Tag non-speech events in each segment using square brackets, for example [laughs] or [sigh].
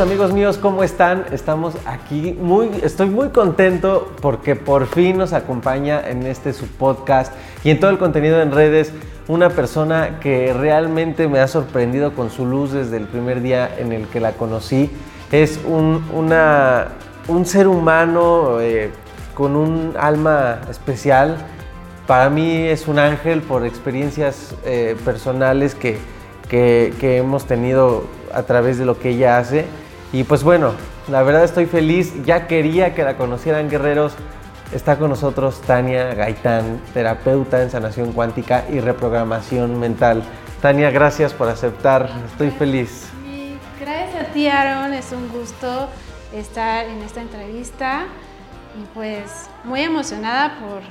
Amigos míos, ¿cómo están? Estamos aquí muy, estoy muy contento porque por fin nos acompaña en este su podcast y en todo el contenido en redes una persona que realmente me ha sorprendido con su luz desde el primer día en el que la conocí. Es un, una, un ser humano eh, con un alma especial. Para mí es un ángel por experiencias eh, personales que, que hemos tenido a través de lo que ella hace. Y pues bueno, la verdad estoy feliz, ya quería que la conocieran guerreros. Está con nosotros Tania Gaitán, terapeuta en sanación cuántica y reprogramación mental. Tania, gracias por aceptar, estoy feliz. Gracias a ti, Aaron, es un gusto estar en esta entrevista y pues muy emocionada por,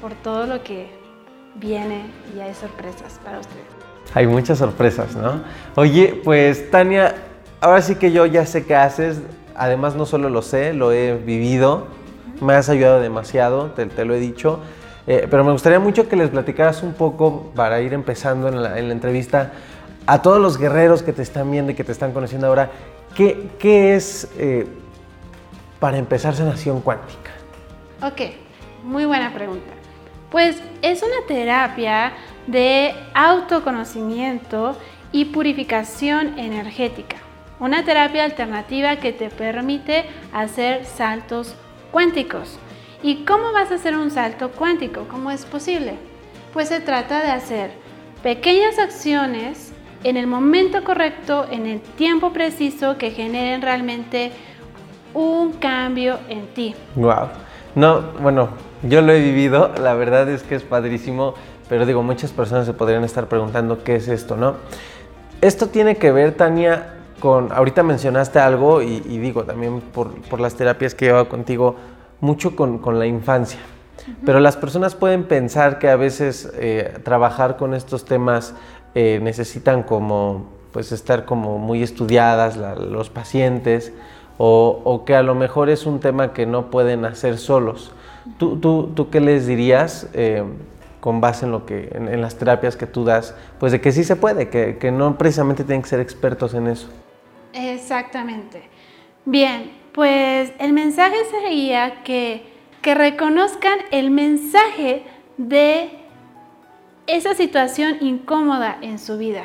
por todo lo que viene y hay sorpresas para ustedes. Hay muchas sorpresas, ¿no? Oye, pues Tania, ahora sí que yo ya sé qué haces. Además, no solo lo sé, lo he vivido. Me has ayudado demasiado, te, lo he dicho. Eh, pero me gustaría mucho que les platicaras un poco, para ir empezando en la, en la, entrevista, a todos los guerreros que te están viendo y que te están conociendo ahora, ¿qué, qué es, eh, para empezar, sanación cuántica? Ok, muy buena pregunta. Pues es una terapia de autoconocimiento y purificación energética. Una terapia alternativa que te permite hacer saltos cuánticos. ¿Y cómo vas a hacer un salto cuántico? ¿Cómo es posible? Pues se trata de hacer pequeñas acciones en el momento correcto, en el tiempo preciso que generen realmente un cambio en ti. Wow. No, bueno, yo lo he vivido, la verdad es que es padrísimo pero digo, muchas personas se podrían estar preguntando qué es esto, ¿no? Esto tiene que ver, Tania, con, ahorita mencionaste algo y, y digo también por, por, las terapias que he llevado contigo, mucho con, con la infancia. Uh -huh. Pero las personas pueden pensar que a veces eh, trabajar con estos temas eh, necesitan como, pues estar como muy estudiadas la, los pacientes o, o, que a lo mejor es un tema que no pueden hacer solos. ¿Tú, tú, tú qué les dirías? Eh, con base en lo que en, en, las terapias que tú das, pues de que sí se puede, que, que, no precisamente tienen que ser expertos en eso. Exactamente. Bien, pues el mensaje sería que, que reconozcan el mensaje de esa situación incómoda en su vida.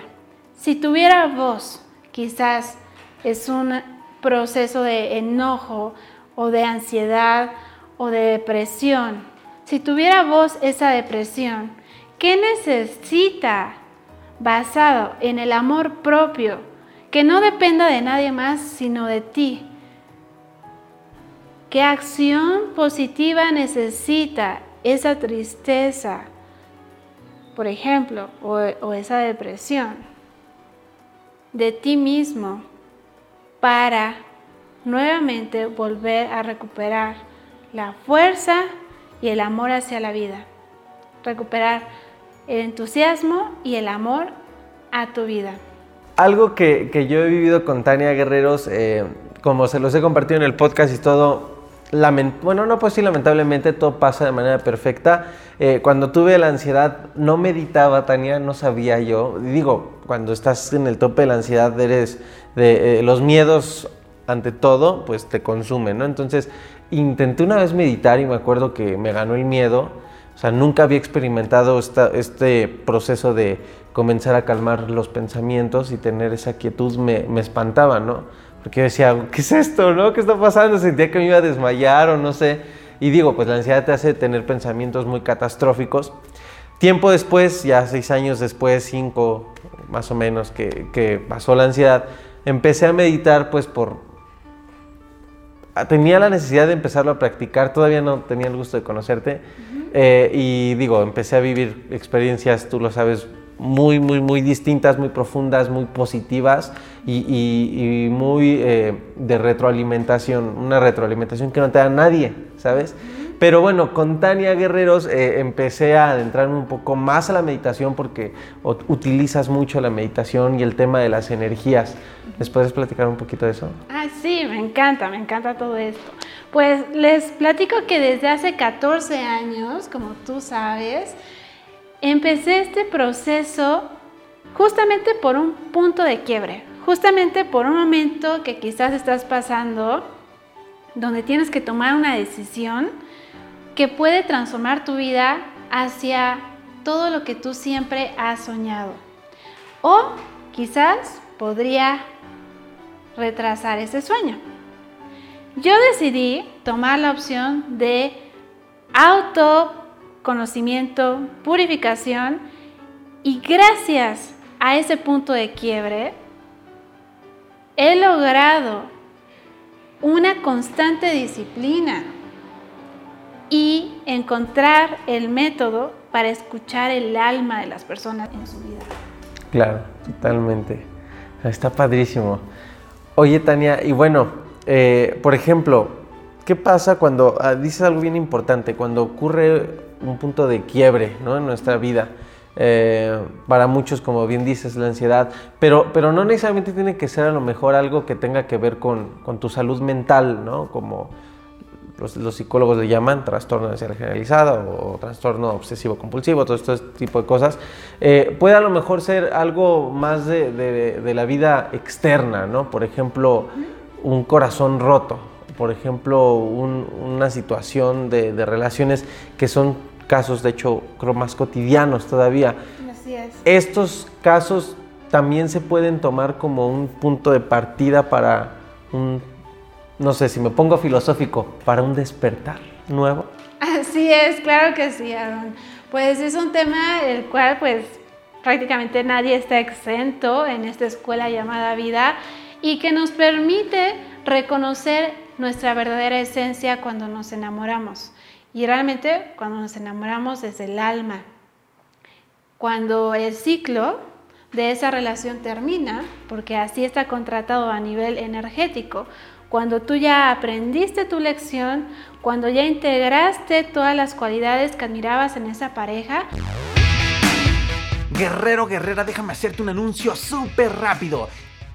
Si tuviera voz, quizás es un proceso de enojo o de ansiedad o de depresión si tuviera vos esa depresión, ¿qué necesita basado en el amor propio, que no dependa de nadie más sino de ti? ¿Qué acción positiva necesita esa tristeza, por ejemplo, o, esa depresión de ti mismo para nuevamente volver a recuperar la fuerza y el amor hacia la vida. Recuperar el entusiasmo y el amor a tu vida. Algo que, yo he vivido con Tania Guerreros, eh, como se los he compartido en el podcast y todo, bueno, no pues sí, lamentablemente todo pasa de manera perfecta. Eh, cuando tuve la ansiedad, no meditaba, Tania, no sabía yo. Digo, cuando estás en el tope de la ansiedad, eres de eh, los miedos ante todo, pues te consumen, ¿no? Entonces, intenté una vez meditar y me acuerdo que me ganó el miedo. O sea, nunca había experimentado este proceso de comenzar a calmar los pensamientos y tener esa quietud, me, espantaba, ¿no? Porque yo decía, ¿qué es esto, no? ¿Qué está pasando? Sentía que me iba a desmayar o no sé. Y digo, pues la ansiedad te hace tener pensamientos muy catastróficos. Tiempo después, ya seis años después, cinco más o menos, que pasó la ansiedad, empecé a meditar pues por... Tenía la necesidad de empezarlo a practicar, todavía no tenía el gusto de conocerte. Eh, y digo, empecé a vivir experiencias, tú lo sabes, muy, muy, muy distintas, muy profundas, muy positivas y, muy eh, de retroalimentación, una retroalimentación que no te da nadie, ¿sabes? Pero bueno, con Tania Guerreros eh, empecé a adentrarme un poco más a la meditación porque utilizas mucho la meditación y el tema de las energías. ¿Les puedes platicar un poquito de eso? Ah, sí, me encanta, me encanta todo esto. Pues les platico que desde hace 14 años, como tú sabes, empecé este proceso justamente por un punto de quiebre, justamente por un momento que quizás estás pasando donde tienes que tomar una decisión que puede transformar tu vida hacia todo lo que tú siempre has soñado. O quizás podría retrasar ese sueño. Yo decidí tomar la opción de auto conocimiento, purificación y gracias a ese punto de quiebre he logrado una constante disciplina y encontrar el método para escuchar el alma de las personas en su vida. Claro, totalmente. Está padrísimo. Oye, Tania, y bueno, eh, por ejemplo, ¿qué pasa cuando, ah, dices algo bien importante, cuando ocurre un punto de quiebre ¿no? en nuestra vida. Eh, para muchos, como bien dices, la ansiedad, pero, pero no necesariamente tiene que ser a lo mejor algo que tenga que ver con, con tu salud mental, ¿no? como los, los, psicólogos le llaman trastorno de ansiedad generalizada o, trastorno obsesivo compulsivo, todo este tipo de cosas. Eh, puede a lo mejor ser algo más de, de, la vida externa, ¿no? por ejemplo, un corazón roto, por ejemplo, una situación de, de, relaciones que son casos, de hecho, creo más cotidianos todavía. Así es. Estos casos también se pueden tomar como un punto de partida para un, no sé si me pongo filosófico, para un despertar nuevo. Así es, claro que sí, Aaron. Pues es un tema el cual pues prácticamente nadie está exento en esta escuela llamada vida y que nos permite reconocer nuestra verdadera esencia cuando nos enamoramos. Y realmente cuando nos enamoramos desde el alma. Cuando el ciclo de esa relación termina, porque así está contratado a nivel energético, cuando tú ya aprendiste tu lección, cuando ya integraste todas las cualidades que admirabas en esa pareja. Guerrero, guerrera, déjame hacerte un anuncio súper rápido.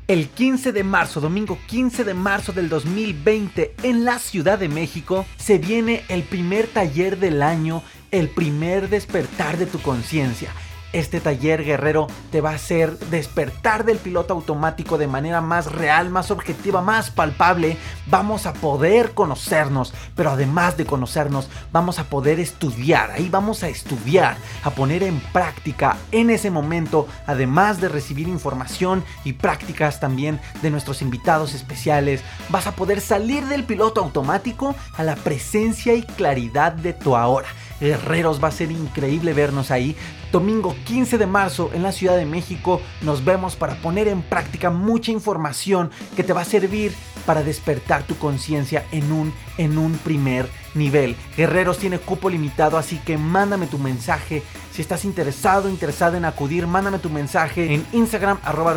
El 15 de marzo, domingo 15 de marzo del 2020, en la Ciudad de México, se viene el primer taller del año, el primer despertar de tu conciencia. Este taller guerrero te va a hacer despertar del piloto automático de manera más real, más objetiva, más palpable. Vamos a poder conocernos, pero además de conocernos, vamos a poder estudiar. Ahí vamos a estudiar, a poner en práctica en ese momento, además de recibir información y prácticas también de nuestros invitados especiales. Vas a poder salir del piloto automático a la presencia y claridad de tu ahora. Guerreros, va a ser increíble vernos ahí. Domingo 15 de marzo en la Ciudad de México nos vemos para poner en práctica mucha información que te va a servir para despertar tu conciencia en un, en un primer nivel. Guerreros tiene cupo limitado, así que mándame tu mensaje. Si estás interesado, interesada en acudir, mándame tu mensaje en Instagram arroba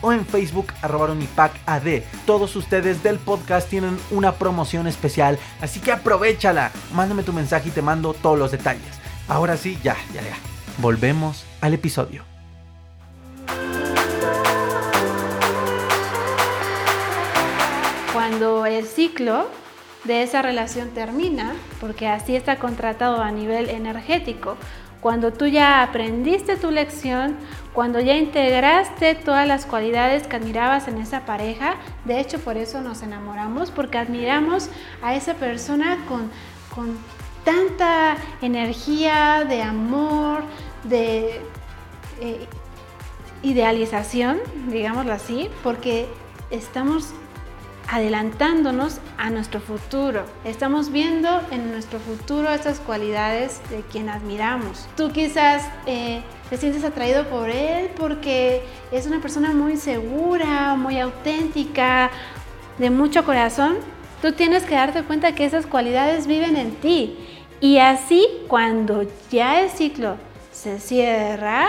o en Facebook arroba. Todos ustedes del podcast tienen una promoción especial, así que aprovechala. Mándame tu mensaje y te mando todos los detalles. Ahora sí, ya, ya, ya. Volvemos al episodio. Cuando el ciclo de esa relación termina, porque así está contratado a nivel energético. Cuando tú ya aprendiste tu lección, cuando ya integraste todas las cualidades que admirabas en esa pareja, de hecho por eso nos enamoramos, porque admiramos a esa persona con, con tanta energía de amor, de eh, idealización, digámoslo así, porque estamos adelantándonos a nuestro futuro. Estamos viendo en nuestro futuro estas cualidades de quien admiramos. Tú quizás eh, te sientes atraído por él porque es una persona muy segura, muy auténtica, de mucho corazón. Tú tienes que darte cuenta que esas cualidades viven en ti. Y así cuando ya el ciclo se cierra,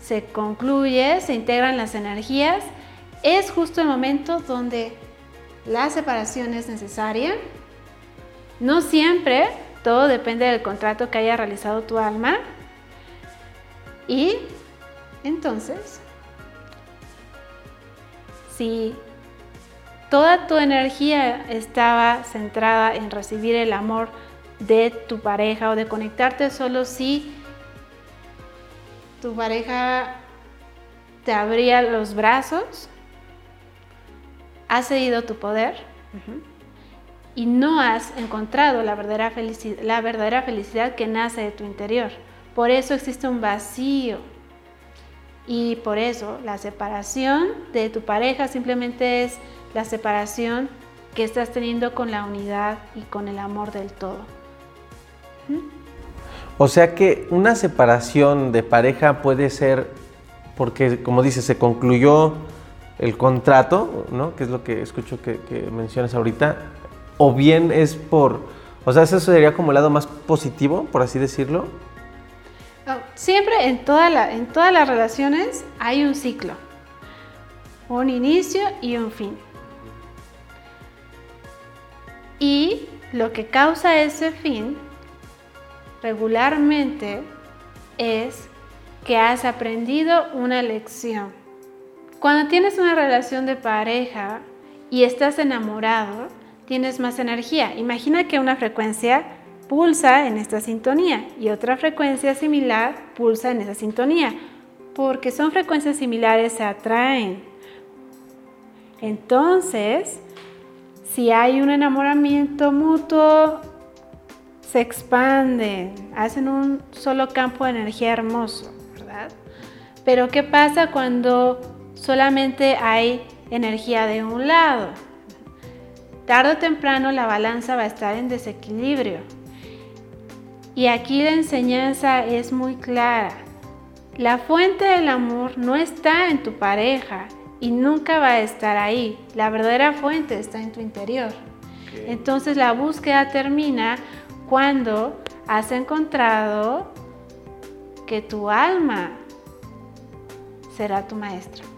se concluye, se integran las energías, es justo el momento donde la separación es necesaria. No siempre, todo depende del contrato que haya realizado tu alma. Y entonces, si toda tu energía estaba centrada en recibir el amor de tu pareja o de conectarte solo si tu pareja te abría los brazos, has cedido tu poder y no has encontrado la verdadera, felicidad, la verdadera felicidad que nace de tu interior. Por eso existe un vacío. Y por eso la separación de tu pareja simplemente es la separación que estás teniendo con la unidad y con el amor del todo. O sea que una separación de pareja puede ser porque, como dices, se concluyó el contrato, ¿no? Que es lo que escucho que, mencionas ahorita, o bien es por, o sea, eso sería como el lado más positivo, por así decirlo. siempre en, toda en todas las relaciones hay un ciclo, un inicio y un fin. Y lo que causa ese fin regularmente es que has aprendido una lección cuando tienes una relación de pareja y estás enamorado, tienes más energía. Imagina que una frecuencia pulsa en esta sintonía y otra frecuencia similar pulsa en esa sintonía. Porque son frecuencias similares se atraen. Entonces, si hay un enamoramiento mutuo, se expanden, hacen un solo campo de energía hermoso, ¿verdad? Pero ¿qué pasa cuando solamente hay energía de un lado. Tarde o temprano la balanza va a estar en desequilibrio. Y aquí la enseñanza es muy clara. La fuente del amor no está en tu pareja y nunca va a estar ahí. La verdadera fuente está en tu interior. Entonces la búsqueda termina cuando has encontrado que tu alma será tu maestro.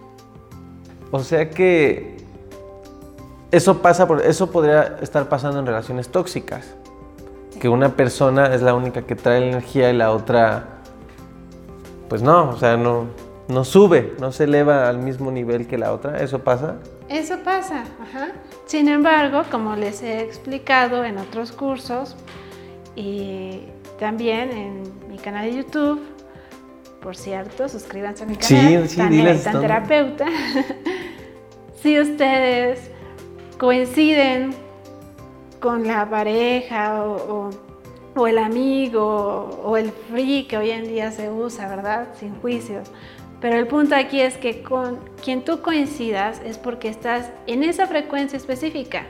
O sea que eso pasa por, eso podría estar pasando en relaciones tóxicas. Que una persona es la única que trae la energía y la otra, pues no, o sea, no, no sube, no se eleva al mismo nivel que la otra. ¿Eso pasa? Eso pasa, ajá. Sin embargo, como les he explicado en otros cursos y también en mi canal de YouTube, por cierto, suscríbanse a mi canal. Sí, sí, Tan terapeuta. [laughs] si ustedes coinciden con la pareja o, el amigo o el free que hoy en día se usa, ¿verdad? Sin juicios. Pero el punto aquí es que con quien tú coincidas es porque estás en esa frecuencia específica.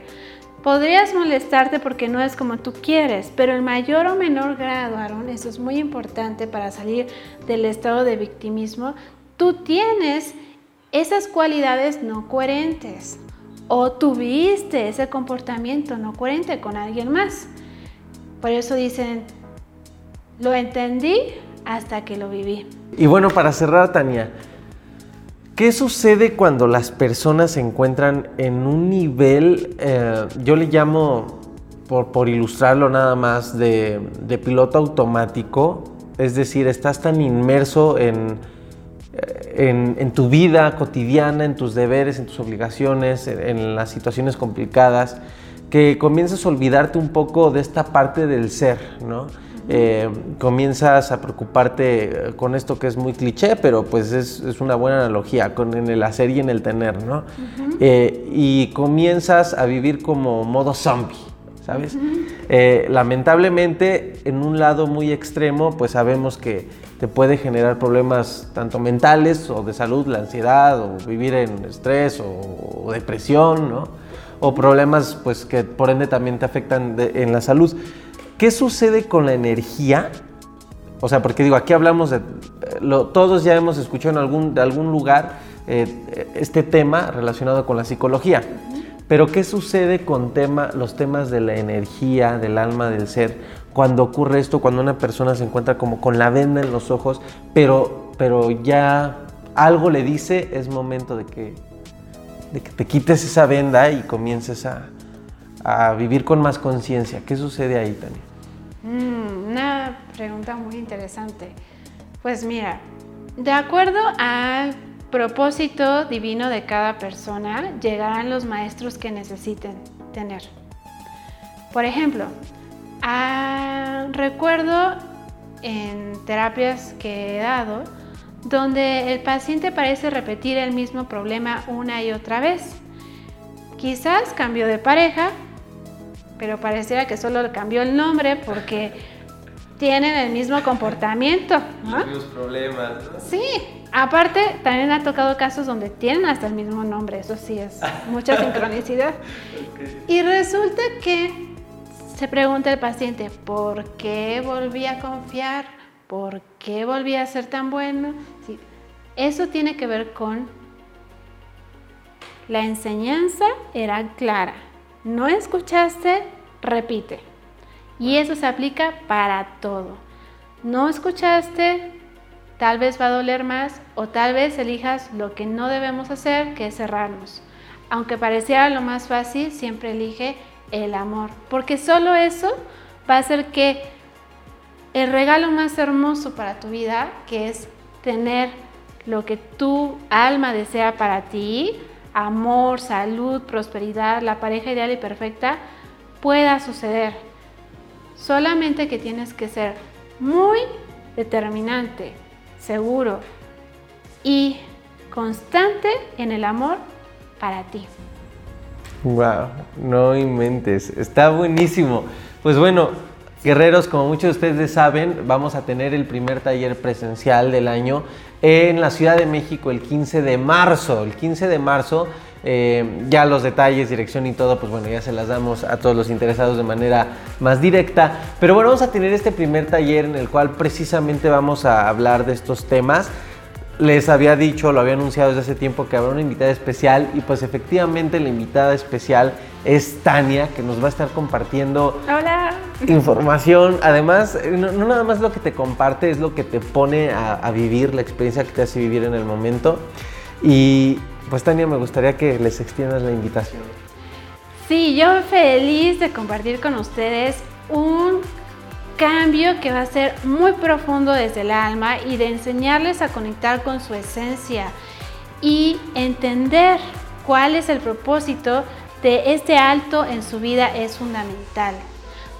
Podrías molestarte porque no es como tú quieres, pero en mayor o menor grado, Aaron, eso es muy importante para salir del estado de victimismo, tú tienes esas cualidades no coherentes o tuviste ese comportamiento no coherente con alguien más. Por eso dicen, lo entendí hasta que lo viví. Y bueno, para cerrar, Tania, ¿qué sucede cuando las personas se encuentran en un nivel, eh, yo le llamo, por, ilustrarlo nada más, de, piloto automático? Es decir, estás tan inmerso en, en, tu vida cotidiana, en tus deberes, en tus obligaciones, en, las situaciones complicadas, que comienzas a olvidarte un poco de esta parte del ser, ¿no? Eh, comienzas a preocuparte con esto que es muy cliché, pero pues es, una buena analogía, con en el hacer y en el tener, ¿no? Eh, y comienzas a vivir como modo zombie. ¿Sabes? Eh, lamentablemente, en un lado muy extremo, pues sabemos que te puede generar problemas tanto mentales o de salud, la ansiedad, o vivir en estrés o, depresión, ¿no? O problemas, pues que por ende también te afectan en la salud. ¿Qué sucede con la energía? O sea, porque digo, aquí hablamos de, todos ya hemos escuchado en algún, de algún lugar eh, este tema relacionado con la psicología. Pero ¿qué sucede con tema, los temas de la energía, del alma, del ser? Cuando ocurre esto, cuando una persona se encuentra como con la venda en los ojos, pero, pero ya algo le dice, es momento de que, de que te quites esa venda y comiences a, a vivir con más conciencia. ¿Qué sucede ahí, Tania? Mm, una pregunta muy interesante. Pues mira, de acuerdo al propósito divino de cada persona, llegarán los maestros que necesiten tener. Por ejemplo, ah, recuerdo en terapias que he dado, donde el paciente parece repetir el mismo problema una y otra vez. Quizás cambió de pareja, pero pareciera que solo cambió el nombre porque [laughs] tienen el mismo comportamiento. Los mismos problemas. Sí, aparte también ha tocado casos donde tienen hasta el mismo nombre, eso sí es mucha [laughs] sincronicidad. Y resulta que se pregunta el paciente, ¿por qué volví a confiar? ¿Por qué volví a ser tan bueno? Sí, eso tiene que ver con la enseñanza era clara no escuchaste, repite. Y eso se aplica para todo. No escuchaste, tal vez va a doler más o tal vez elijas lo que no debemos hacer, que es cerrarnos. Aunque pareciera lo más fácil, siempre elige el amor, porque solo eso va a hacer que el regalo más hermoso para tu vida, que es tener lo que tu alma desea para ti, amor, salud, prosperidad, la pareja ideal y perfecta pueda suceder. Solamente que tienes que ser muy determinante, seguro y constante en el amor para ti. Wow, no inventes, está buenísimo. Pues bueno, guerreros, como muchos de ustedes saben, vamos a tener el primer taller presencial del año en la Ciudad de México el 15 de marzo. El 15 de marzo, eh, ya los detalles, dirección y todo, pues bueno, ya se las damos a todos los interesados de manera más directa. Pero bueno, vamos a tener este primer taller en el cual precisamente vamos a hablar de estos temas. Les había dicho, lo había anunciado desde hace tiempo que habrá una invitada especial y pues efectivamente la invitada especial es Tania, que nos va a estar compartiendo información. Además, no, nada más lo que te comparte, es lo que te pone a, vivir, la experiencia que te hace vivir en el momento. Y pues Tania, me gustaría que les extiendas la invitación. Sí, yo feliz de compartir con ustedes un cambio que va a ser muy profundo desde el alma y de enseñarles a conectar con su esencia y entender cuál es el propósito de este alto en su vida es fundamental.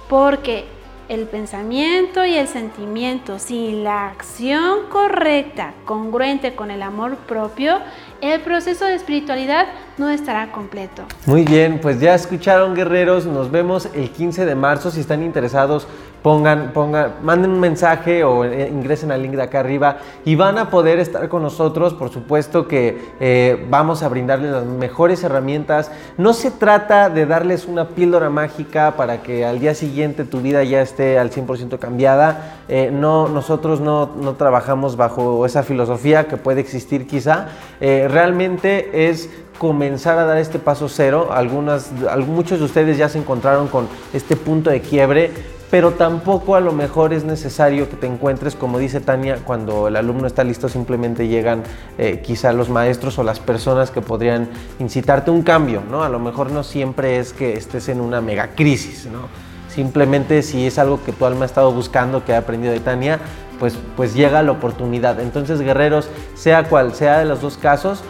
Porque el pensamiento y el sentimiento sin la acción correcta, congruente con el amor propio, el proceso de espiritualidad no estará completo. Muy bien, pues ya escucharon guerreros, nos vemos el 15 de marzo si están interesados pongan, pongan, manden un mensaje o eh, ingresen al link de acá arriba y van a poder estar con nosotros. Por supuesto que eh, vamos a brindarles las mejores herramientas. No se trata de darles una píldora mágica para que al día siguiente tu vida ya esté al 100% cambiada. Eh, no, nosotros no, no, trabajamos bajo esa filosofía que puede existir quizá. realmente es comenzar a dar este paso cero. Algunas, muchos de ustedes ya se encontraron con este punto de quiebre, pero tampoco a lo mejor es necesario que te encuentres, como dice Tania, cuando el alumno está listo, simplemente llegan eh, quizá los maestros o las personas que podrían incitarte un cambio, ¿no? A lo mejor no siempre es que estés en una mega crisis, ¿no? Simplemente si es algo que tu alma ha estado buscando, que ha aprendido de Tania, pues, pues llega la oportunidad. Entonces, guerreros, sea cual sea de los dos casos,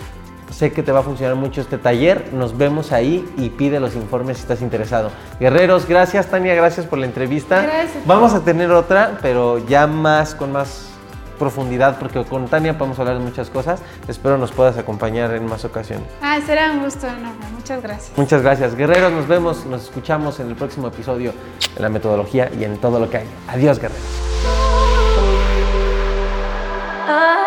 Sé que te va a funcionar mucho este taller. Nos vemos ahí y pide los informes si estás interesado. Guerreros, gracias Tania, gracias por la entrevista. Gracias. Vamos a tener otra, pero ya más con más profundidad porque con Tania podemos hablar de muchas cosas. Espero nos puedas acompañar en más ocasiones. Ah, será un gusto enorme. Muchas gracias. Muchas gracias. Guerreros, nos vemos, nos escuchamos en el próximo episodio de la metodología y en todo lo que hay. Adiós, guerreros. Ah.